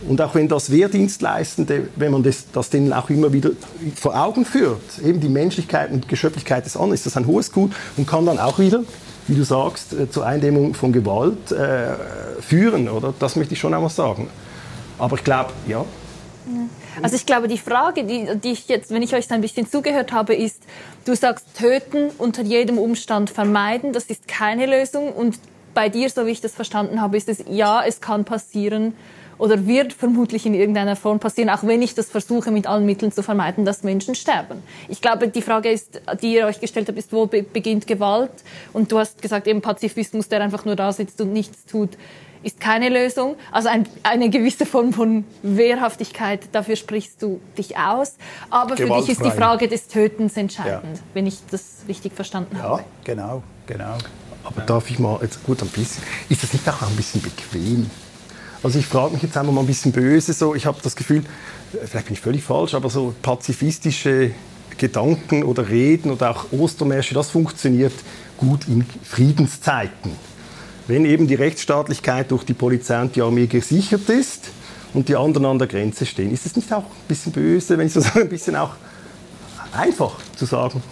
Und auch wenn das Wehrdienstleistende, wenn man das, das denen auch immer wieder vor Augen führt, eben die Menschlichkeit und Geschöpflichkeit des anderen, ist das ein hohes Gut und kann dann auch wieder, wie du sagst, äh, zur Eindämmung von Gewalt äh, führen, oder? Das möchte ich schon einmal sagen. Aber ich glaube, ja. Also ich glaube, die Frage, die, die ich jetzt, wenn ich euch ein bisschen zugehört habe, ist, du sagst töten, unter jedem Umstand vermeiden, das ist keine Lösung. Und bei dir, so wie ich das verstanden habe, ist es, ja, es kann passieren, oder wird vermutlich in irgendeiner Form passieren, auch wenn ich das versuche, mit allen Mitteln zu vermeiden, dass Menschen sterben. Ich glaube, die Frage ist, die ihr euch gestellt habt, ist, wo be beginnt Gewalt? Und du hast gesagt, eben Pazifismus, der einfach nur da sitzt und nichts tut, ist keine Lösung. Also ein, eine gewisse Form von Wehrhaftigkeit, dafür sprichst du dich aus. Aber für dich ist die Frage des Tötens entscheidend, ja. wenn ich das richtig verstanden ja, habe. Ja, genau, genau. Aber darf ich mal, jetzt gut ein bisschen, ist das nicht auch ein bisschen bequem? Also ich frage mich jetzt einmal mal ein bisschen böse, so, ich habe das Gefühl, vielleicht bin ich völlig falsch, aber so pazifistische Gedanken oder Reden oder auch Ostermärsche, das funktioniert gut in Friedenszeiten. Wenn eben die Rechtsstaatlichkeit durch die Polizei und die Armee gesichert ist und die anderen an der Grenze stehen, ist es nicht auch ein bisschen böse, wenn ich so sage, ein bisschen auch einfach zu sagen?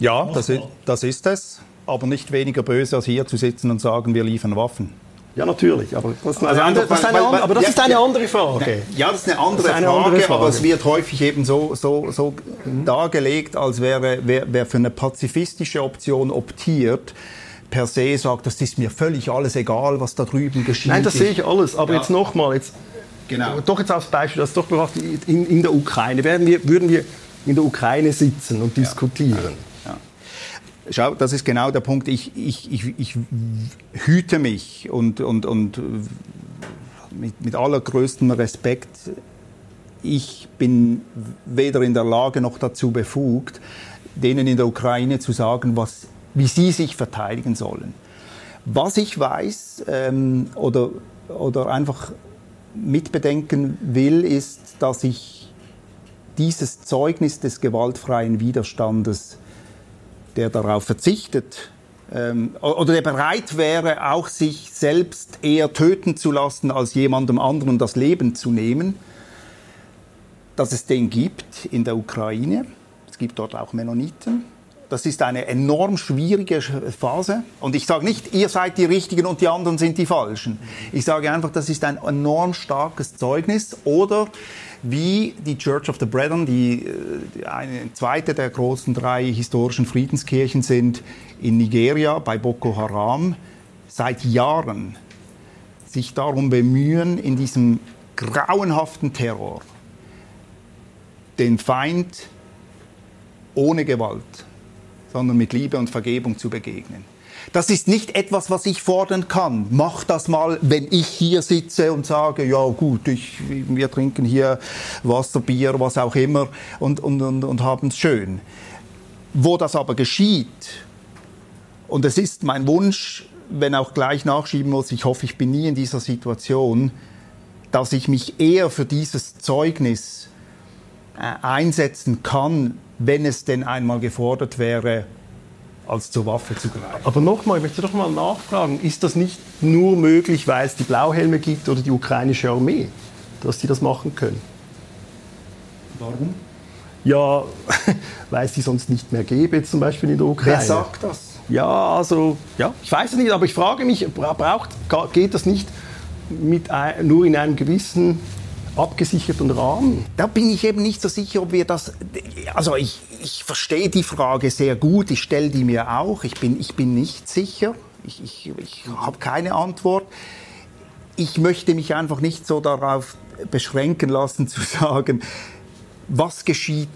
Ja, das ist, das ist es, aber nicht weniger böse als hier zu sitzen und sagen, wir liefern Waffen. Ja, natürlich. Aber das, ist eine, andere, das, ist eine, das ja, ist eine andere Frage. Ja, das ist eine andere, ist eine Frage, andere Frage, aber es wird häufig eben so, so, so mhm. dargelegt, als wäre, wer, wer für eine pazifistische Option optiert, per se sagt, das ist mir völlig alles egal, was da drüben geschieht. Nein, das sehe ich alles. Aber ja. jetzt nochmal, jetzt, genau. doch jetzt aufs Beispiel, das doch betrachtet, in, in der Ukraine, werden wir, würden wir in der Ukraine sitzen und diskutieren. Schau, das ist genau der Punkt. Ich, ich, ich, ich hüte mich und, und, und mit, mit allergrößtem Respekt, ich bin weder in der Lage noch dazu befugt, denen in der Ukraine zu sagen, was, wie sie sich verteidigen sollen. Was ich weiß ähm, oder, oder einfach mitbedenken will, ist, dass ich dieses Zeugnis des gewaltfreien Widerstandes der darauf verzichtet ähm, oder der bereit wäre, auch sich selbst eher töten zu lassen, als jemandem anderen das Leben zu nehmen, dass es den gibt in der Ukraine. Es gibt dort auch Mennoniten. Das ist eine enorm schwierige Phase. Und ich sage nicht, ihr seid die Richtigen und die anderen sind die Falschen. Ich sage einfach, das ist ein enorm starkes Zeugnis. Oder wie die Church of the Brethren, die, äh, eine zweite der großen drei historischen Friedenskirchen sind in Nigeria bei Boko Haram, seit Jahren sich darum bemühen, in diesem grauenhaften Terror den Feind ohne Gewalt, sondern mit Liebe und Vergebung zu begegnen. Das ist nicht etwas, was ich fordern kann. Mach das mal, wenn ich hier sitze und sage, ja gut, ich, wir trinken hier Wasser, Bier, was auch immer und, und, und, und haben es schön. Wo das aber geschieht, und es ist mein Wunsch, wenn auch gleich nachschieben muss, ich hoffe, ich bin nie in dieser Situation, dass ich mich eher für dieses Zeugnis äh, einsetzen kann, wenn es denn einmal gefordert wäre, als zur Waffe zu greifen. Aber nochmal, ich möchte doch mal nachfragen, ist das nicht nur möglich, weil es die Blauhelme gibt oder die ukrainische Armee, dass die das machen können? Warum? Ja, weil es die sonst nicht mehr gäbe, zum Beispiel in der Ukraine. Wer sagt das? Ja, also, ja, ich weiß es nicht, aber ich frage mich, braucht, geht das nicht mit, nur in einem gewissen abgesicherten Rahmen? Da bin ich eben nicht so sicher, ob wir das. Also ich, ich verstehe die Frage sehr gut, ich stelle die mir auch. Ich bin, ich bin nicht sicher. Ich, ich, ich habe keine Antwort. ich möchte mich einfach nicht so darauf beschränken lassen zu sagen, was geschieht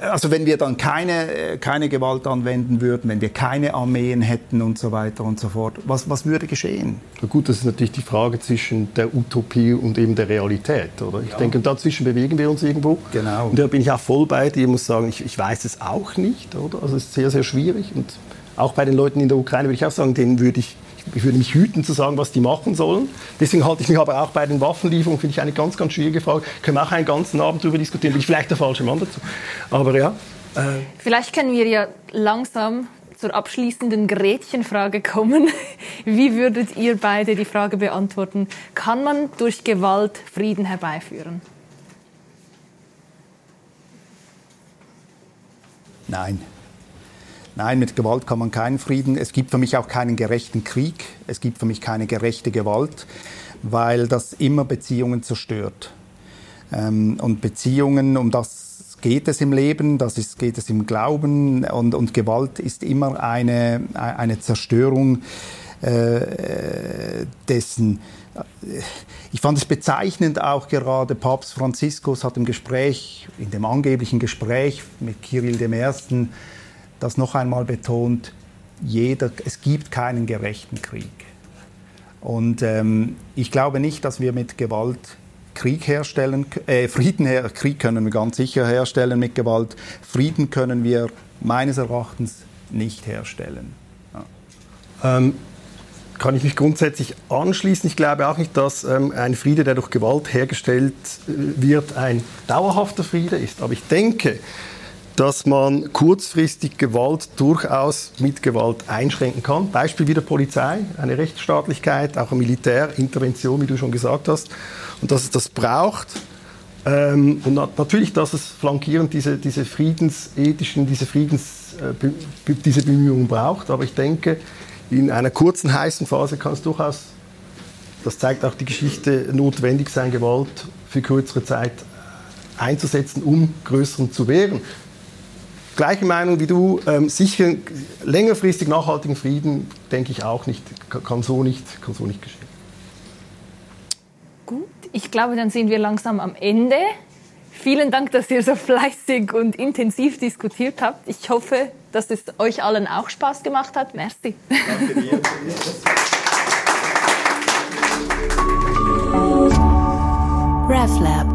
also wenn wir dann keine, äh, keine Gewalt anwenden würden, wenn wir keine Armeen hätten und so weiter und so fort, was, was würde geschehen? Na gut, das ist natürlich die Frage zwischen der Utopie und eben der Realität, oder? Ich ja. denke, dazwischen bewegen wir uns irgendwo. Genau. Und da bin ich auch voll bei dir. Ich muss sagen, ich, ich weiß es auch nicht, oder? Also es ist sehr, sehr schwierig. Und auch bei den Leuten in der Ukraine würde ich auch sagen, denen würde ich ich würde mich hüten zu sagen, was die machen sollen. Deswegen halte ich mich aber auch bei den Waffenlieferungen, finde ich eine ganz, ganz schwierige Frage. Können wir auch einen ganzen Abend darüber diskutieren. Bin ich vielleicht der falsche Mann dazu. Aber ja. Äh vielleicht können wir ja langsam zur abschließenden Gretchenfrage kommen. Wie würdet ihr beide die Frage beantworten? Kann man durch Gewalt Frieden herbeiführen? Nein. Nein, mit Gewalt kann man keinen Frieden. Es gibt für mich auch keinen gerechten Krieg. Es gibt für mich keine gerechte Gewalt, weil das immer Beziehungen zerstört. Ähm, und Beziehungen, um das geht es im Leben, das ist, geht es im Glauben. Und, und Gewalt ist immer eine, eine Zerstörung äh, dessen. Ich fand es bezeichnend auch gerade Papst Franziskus hat im Gespräch, in dem angeblichen Gespräch mit Kirill I das noch einmal betont, jeder, es gibt keinen gerechten Krieg. Und ähm, ich glaube nicht, dass wir mit Gewalt Krieg herstellen, äh, Frieden her, Krieg können wir ganz sicher herstellen mit Gewalt. Frieden können wir meines Erachtens nicht herstellen. Ja. Ähm, kann ich mich grundsätzlich anschließen. Ich glaube auch nicht, dass ähm, ein Friede, der durch Gewalt hergestellt äh, wird, ein dauerhafter Friede ist. Aber ich denke, dass man kurzfristig Gewalt durchaus mit Gewalt einschränken kann. Beispiel wie der Polizei, eine Rechtsstaatlichkeit, auch eine Militärintervention, wie du schon gesagt hast. Und dass es das braucht. Ähm, und natürlich, dass es flankierend diese, diese friedensethischen, diese, Friedens, äh, diese Bemühungen braucht. Aber ich denke, in einer kurzen, heißen Phase kann es durchaus, das zeigt auch die Geschichte, notwendig sein, Gewalt für kürzere Zeit einzusetzen, um größeren zu wehren gleiche Meinung wie du. Ähm, sicher längerfristig nachhaltigen Frieden, denke ich auch nicht, kann so nicht, kann so nicht geschehen. Gut, ich glaube, dann sind wir langsam am Ende. Vielen Dank, dass ihr so fleißig und intensiv diskutiert habt. Ich hoffe, dass es euch allen auch Spaß gemacht hat. Merci. Danke dir. RefLab